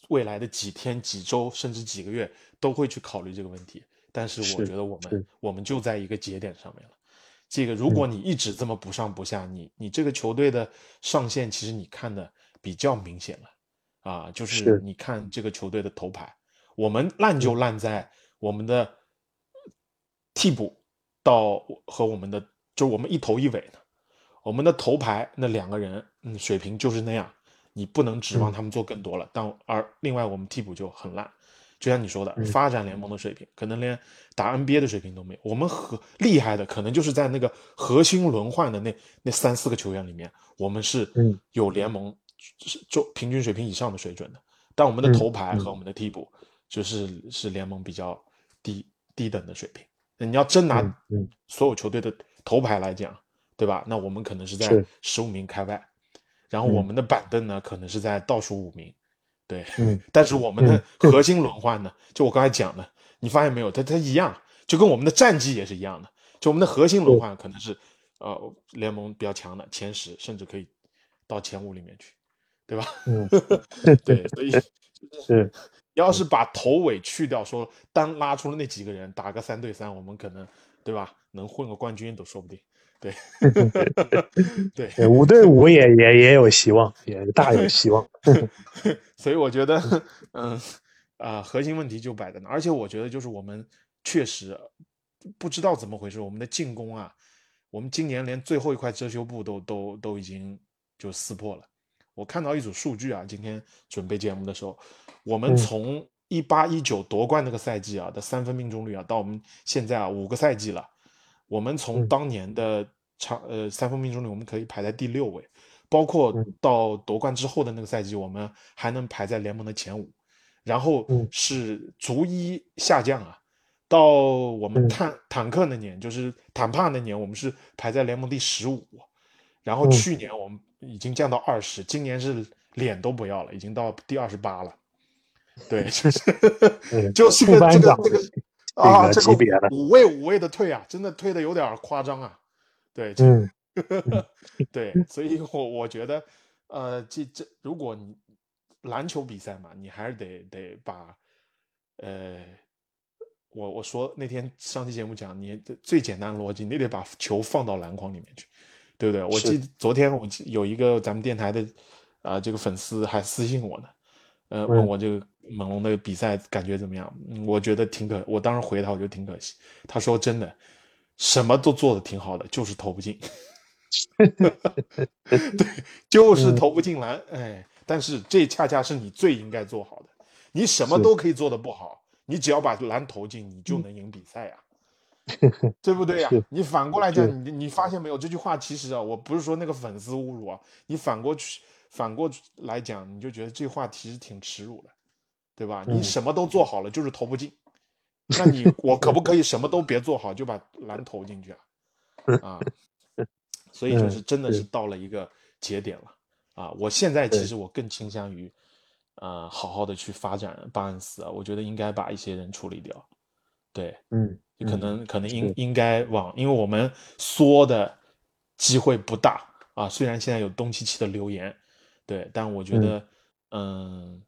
未来的几天、几周，甚至几个月都会去考虑这个问题。但是我觉得我们我们就在一个节点上面了。这个如果你一直这么不上不下，你你这个球队的上限其实你看的比较明显了啊，就是你看这个球队的头牌，我们烂就烂在我们的替补到和我们的就我们一头一尾呢。我们的头牌那两个人，嗯，水平就是那样，你不能指望他们做更多了。但而另外我们替补就很烂，就像你说的，发展联盟的水平可能连打 NBA 的水平都没有。我们和厉害的可能就是在那个核心轮换的那那三四个球员里面，我们是有联盟就平均水平以上的水准的。但我们的头牌和我们的替补就是是联盟比较低低等的水平。你要真拿所有球队的头牌来讲。对吧？那我们可能是在十五名开外，然后我们的板凳呢，可能是在倒数五名，对，嗯，但是我们的核心轮换呢，就我刚才讲的，你发现没有？它它一样，就跟我们的战绩也是一样的，就我们的核心轮换可能是呃联盟比较强的前十，甚至可以到前五里面去，对吧？嗯，[LAUGHS] 对，所以是要是把头尾去掉，说单拉出了那几个人打个三对三，我们可能对吧，能混个冠军都说不定。对，[LAUGHS] 对，对五对五也也也有希望，也大有希望。[LAUGHS] 所以我觉得，嗯啊、核心问题就摆在那，而且我觉得就是我们确实不知道怎么回事，我们的进攻啊，我们今年连最后一块遮羞布都都都已经就撕破了。我看到一组数据啊，今天准备节目的时候，我们嗯。从一八一九夺冠那个赛季啊的三分命中率啊，到我们现在啊五个赛季了，我们从嗯。当年的场呃三分命中率，我们可以排在第六位，包括嗯。到夺冠之后的那个赛季，我们还能排在联盟的前五，然后嗯。是逐一下降啊。到我们嗯。坦坦克那年，就是坦帕那年，我们是排在联盟第十五，然后嗯。去年我们已经降到二十，今年是脸都不要了，已经到第二十八了。对，就是 [LAUGHS] 嗯 [LAUGHS] 就是副班长个这个这个 [LAUGHS] 啊，个这级别的个五位五位的退啊，真的退的有点夸张啊。对，这嗯对，所以我我觉得，呃，这这如果你篮球比赛嘛，你还是得得把，呃，我我说那天上期节目讲，你最简单的逻辑，你得把球放到篮筐里面去，对不对？我记得昨天我记有一个咱们电台的啊、这个粉丝还私信我呢，呃，问嗯我这个猛龙的比赛感觉怎么样？嗯我觉得挺可，我当时回他，我觉得挺可惜。他说真的，什么都做的挺好的，就是投不进。[LAUGHS] 对，就是嗯投不进篮，哎，但是这恰恰是你最应该做好的。你什么都可以做的不好，你只要把篮投进，你就能赢比赛呀、[LAUGHS] 对不对呀、是你反过来讲，你你发现没有？这句话其实啊，我不是说那个粉丝侮辱啊，你反过去反过来讲，你就觉得这话其实挺耻辱的，对吧？你嗯什么都做好了，就是投不进，那你我可不可以什么都别做好，就把篮投进去啊？啊，[LAUGHS] 所以就嗯是真的是是到了一个节点了啊！我现在其实我更倾向于，呃，好好的去发展巴恩斯啊，我觉得应该把一些人处理掉，对，嗯，就可嗯能可能应应该往，因为我们缩的机会不大啊。虽然现在有东契奇的留言，对，但我觉嗯得，嗯，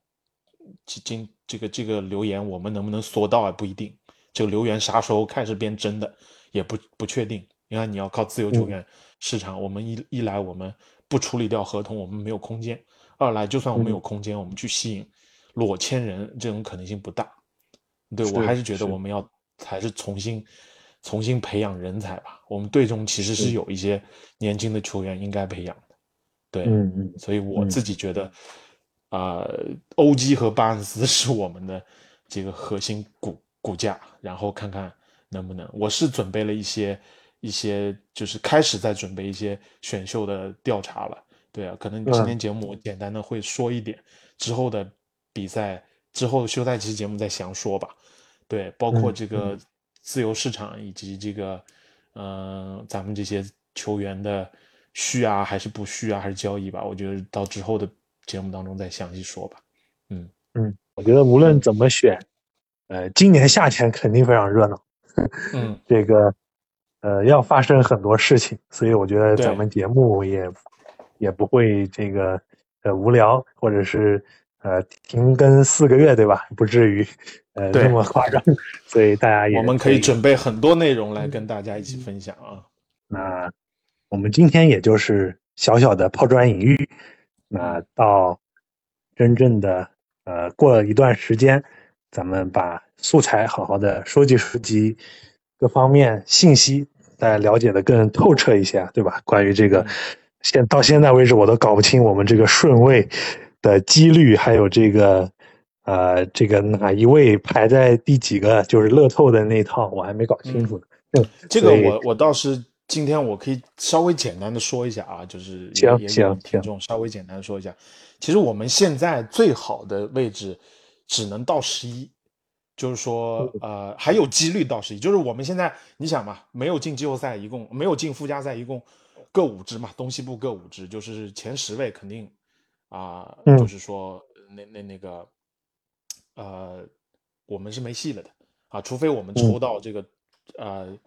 今今这个这个留言我们能不能缩到啊？不一定。这个留言啥时候开始变真的也不不确定。你看，你要靠自由球嗯员市场，我们一一来我们不处理掉合同，我们没有空间；二来，就算我们嗯有空间，我们去吸引裸签人这种可能性不大。对我还是觉得我们要还是重新重新培养人才吧。我们队中其实是是有一些年轻的球员应该培养的，对，嗯嗯所以我嗯自己觉得，啊、欧基和巴恩斯 [LAUGHS] 是我们的这个核心骨骨架，然后看看能不能。我是准备了一些一些，就是开始在准备一些选秀的调查了。对啊，可能今嗯天节目我简单的会说一点，之后的比赛之后休赛期节目再详说吧。对，包括嗯这个自由市场以及这个，嗯、咱们这些球员的续啊，还是不续啊，还是交易吧，我觉得到之后的节目当中再详细说吧。嗯嗯，我觉得无论怎么选，呃，今年夏天肯定非常热闹。嗯，[LAUGHS] 这个呃要发生很多事情，所以我觉得咱们节目也也不会这个呃无聊，或者是呃停更四个月，对吧？不至于呃对那么夸张，[LAUGHS] 所以大家也我们可以准备很多内容来跟大家一起分享啊。那我们今天也就是小小的抛砖引玉，那到真正的呃过一段时间，咱们把素材好好的收集收集，各方面信息大家了解的更透彻一些，对吧？关于这个嗯现到现在为止，我都搞不清我们这个顺位的几率，还有这个呃这个哪一位排在第几个，就是乐透的那一套，我还没搞清楚呢。嗯这个我我倒是今天我可以稍微简单的说一下啊，就是也行也听众稍微简单的说一下，其实我们现在最好的位置只能到十一，就是说呃还有几率到十一，就是我们现在你想嘛，没有进季后赛，一共没有进附加赛，一共各五支嘛，东西部各五支，就是前十位肯定啊、嗯。就是说那那那个，呃，我们是没戏了的啊，除非我们抽到这个，呃，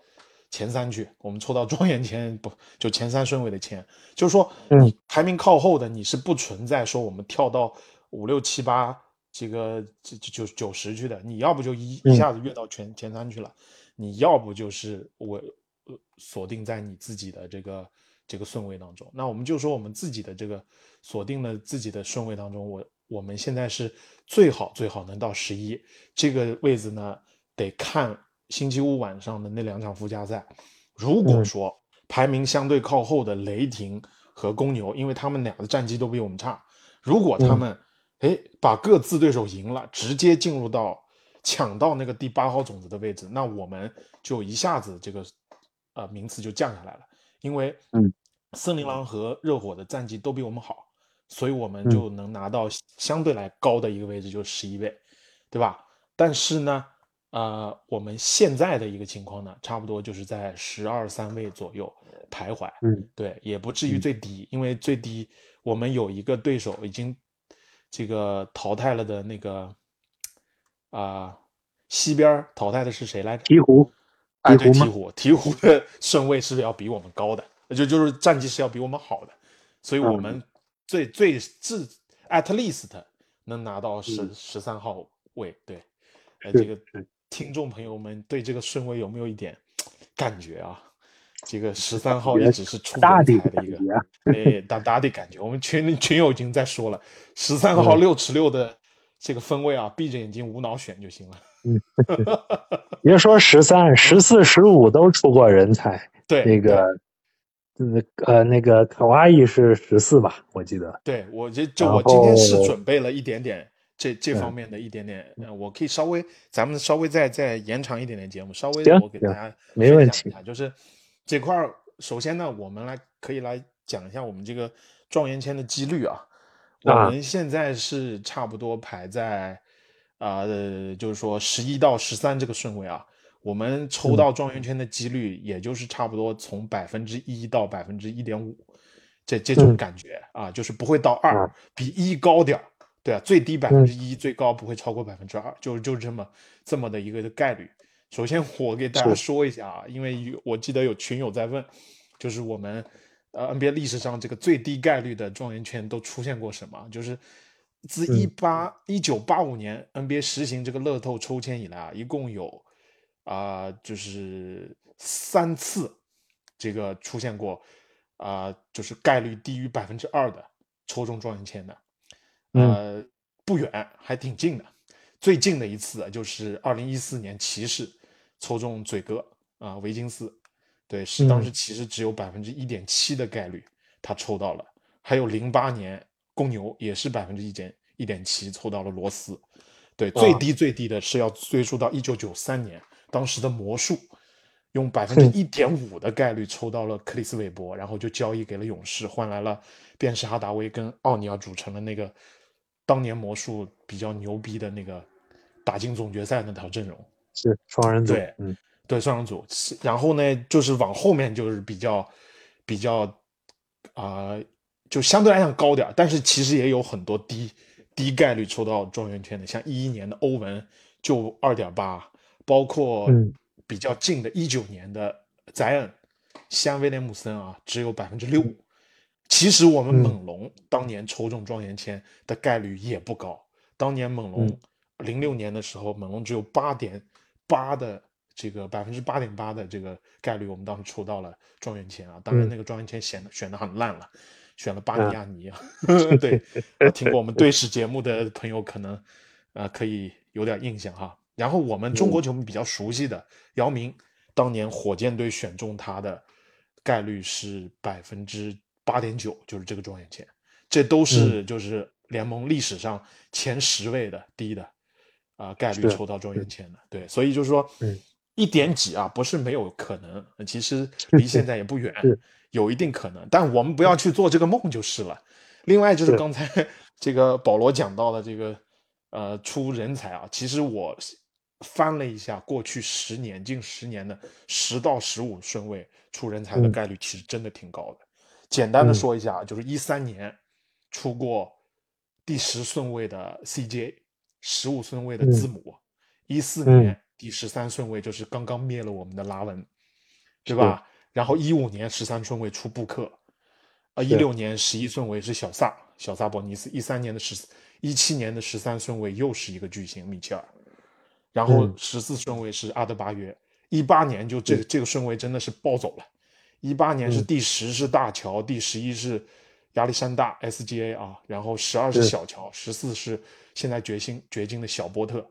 前三去，我们抽到状元签不就前三顺位的签，就是说你排名靠后的，你是不存在说我们跳到五六七八这个九九九十去的，你要不就一一下子跃到前前三去了，你要不就是我锁定在你自己的这个。这个顺位当中，那我们就说我们自己的这个锁定了自己的顺位当中，我我们现在是最好最好能到十一这个位置呢，得看星期五晚上的那两场附加赛。如果说排名相对靠后的雷霆和公牛，因为他们俩的战绩都比我们差，如果他们哎把各自对手赢了，直接进入到抢到那个第八号种子的位置，那我们就一下子这个呃名次就降下来了，因为嗯。森林狼和热火的战绩都比我们好，所以我们就能拿到相对来高的一个位置，就是十一位，对吧？但是呢，呃，我们现在的一个情况呢，差不多就是在十二三位左右徘徊，嗯，对，也不至于最低，因为最低我们有一个对手已经这个淘汰了的那个啊，西边淘汰的是谁来着？鹈鹕，啊，对，鹈鹕，鹈鹕的顺位是要比我们高的？就就是战绩是要比我们好的，所以我们最最至 at least 能拿到十十三号位。对，呃，这个听众朋友们对这个顺位有没有一点感觉啊？这个十三号也只是出人才的一个，哎，大大的感觉。我们群群友已经在说了，十三号六尺六的这个分位啊，闭着眼睛无脑选就行了。嗯，[LAUGHS] 别说十三、十四、十五都出过人才。对，那个。那呃，那个卡哇伊是十四吧？我记得。对，我就就我今天是准备了一点点这这方面的一点点，我可以稍微咱们稍微再再延长一点点节目，稍微我给大家没问题。就是这块儿，首先呢，我们来可以来讲一下我们这个状元签的几率啊。我们现在是差不多排在啊，就是说十一到十三这个顺位啊。我们抽到状元签的几率，也就是差不多从百分之一到百分之一点五，这这种感觉啊，就是不会到二，比一高点儿，对啊，最低百分之一，最高不会超过百分之二，就就这么这么的一个概率。首先我给大家说一下啊，因为我记得有群友在问，就是我们呃 NBA 历史上这个最低概率的状元签都出现过什么？就是自一八一九八五年 NBA 实行这个乐透抽签以来啊，一共有。啊，就是三次，这个出现过，啊，就是概率低于百分之二的抽中状元签的，呃，不远，还挺近的。最近的一次就是二零一四年骑士抽中嘴哥啊，维金斯，对，是当时骑士只有百分之一点七的概率他抽到了。还有零八年公牛也是百分之一点一点七抽到了罗斯，对，最低最低的是要追溯到一九九三年。当时的魔术用百分之一点五的概率抽到了克里斯韦伯，然后就交易给了勇士，换来了便是哈达威跟奥尼尔组成了那个当年魔术比较牛逼的那个打进总决赛那套阵容，是双人组，对，嗯，对，双人组。然后呢，就是往后面就是比较比较啊，就相对来讲高点，但是其实也有很多低低概率抽到状元签的，像一一年的欧文就二点八。包括比较近的一九年的宰恩，像威廉姆森啊，只有百分之六。其实我们猛龙当年抽中状元签的概率也不高。当年猛龙零六年的时候，猛龙只有八点八的这个百分之八点八的这个概率，我们当时抽到了状元签啊。当然那个状元签选的选的很烂了，选了巴尼亚尼啊。[LAUGHS] 对，听过我们 [LAUGHS] 对史节目的朋友可能啊可以有点印象哈。然后我们中国球迷比较熟悉的姚明，当年火箭队选中他的概率是百分之八点九，就是这个状元签，这都是就是联盟历史上前十位的低的啊概率抽到状元签的。对，所以就是说，一点几啊，不是没有可能，其实离现在也不远，有一定可能，但我们不要去做这个梦就是了。另外就是。刚才 [LAUGHS] 这个保罗讲到的这个呃出人才啊，其实我。翻了一下过去十年近十年的十到十五顺位出人才的概率，其实真的挺高的。简单的说一下，就是一三年出过第十顺位的 CJ，十五顺位的字母，一四嗯。年第十三顺位就是刚刚灭了我们的拉文，对吧？然后一五年十三顺位出布克，啊，一是。六年十一顺位是小萨，小萨博尼斯，一三年的十，一七年的十三顺位又是一个巨星米切尔，然后嗯。十四顺位是阿德巴约，一八年就这个这个顺位真的是暴走了，一八年是嗯。第十是大乔，第十一是亚历山大 SGA 啊，然后十二是是小乔，十四是现在掘金掘金的小波特，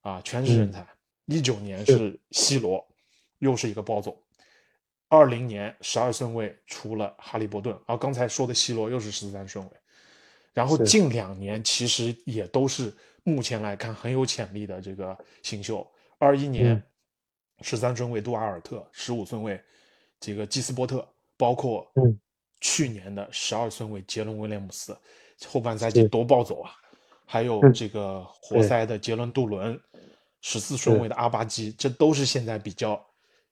啊，全是人才。一九年是。是西罗，又是一个暴走。二零年十二顺位出了哈利伯顿，啊，刚才说的西罗又是十三顺位。然后近两年其实也都是目前来看很有潜力的这个新秀。二一年嗯十三顺位杜阿尔特，十五顺位这个基斯波特，包括嗯去年的十二顺位杰伦威廉姆斯，后半赛季是多暴走啊！还有嗯这个活塞的杰伦杜伦，十四顺位的阿巴基，这都是现在比较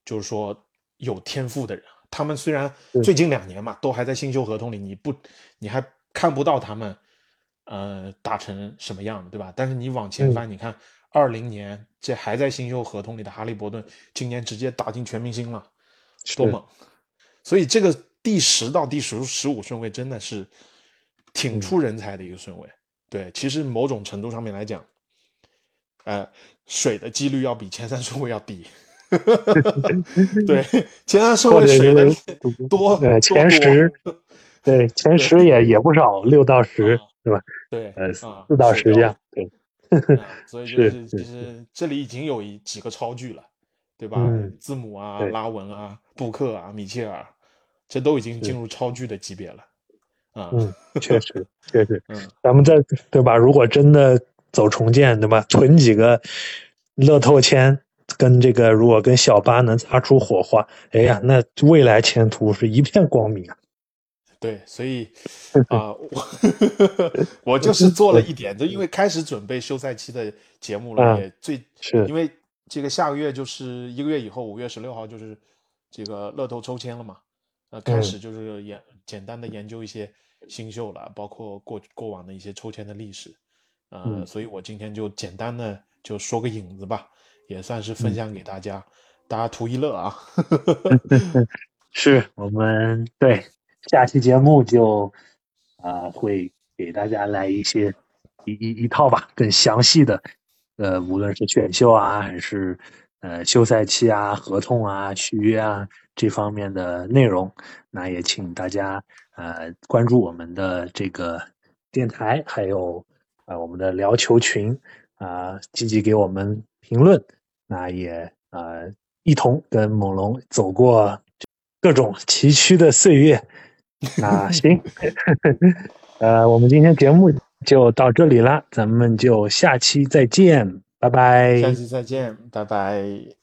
就是说有天赋的人。他们虽然最近两年嘛都还在新秀合同里，你不你还看不到他们呃打成什么样的，对吧？但是你往前嗯翻，你看二零年这还在新秀合同里的哈利伯顿，今年直接打进全明星了，多猛！所以这个第十到第十十五顺位真的是挺嗯出人才的一个顺位。对，其实某种程度上面来讲，呃，水的几率要比前三顺位要低。[LAUGHS] 对，前三顺位水的是多，对前十，对前十也也不少，六到十啊是吧？对，呃，啊四到十这样，对，啊所以 [LAUGHS] 就是是其是实这里已经有一几个超巨了，对吧？嗯字母啊、拉文啊、布克啊、米切尔，这都已经进入超巨的级别了。啊，嗯，确实确实，嗯咱们再对吧？如果真的走重建，对吧？存几个乐透签，跟这个如果跟小巴能擦出火花，哎呀，那未来前途是一片光明啊！对，所以 [LAUGHS] 啊，我我就是做了一点，就因为开始准备休赛期的节目了，嗯也最是。因为这个下个月就是一个月以后，五月十六号就是这个乐透抽签了嘛，呃，开嗯始就是研简单的研究一些新秀了，包括过过往的一些抽签的历史，呃，嗯。所以我今天就简单的就说个影子吧，也算是嗯。分享给大家，大家图一乐啊。[LAUGHS] 是我们对下期节目就啊、会给大家来一些一一一套吧，更详细的，呃，无论是选秀啊，还是呃休赛期啊、合同啊、续约啊这方面的内容，那也请大家呃关注我们的这个电台，还有啊、呃我们的聊球群啊、积极给我们评论，那也呃一同跟猛龙走过各种崎岖的岁月。[LAUGHS] 那行，[LAUGHS] 呃，我们今天节目就到这里了，咱们就下期再见，拜拜。下期再见，拜拜。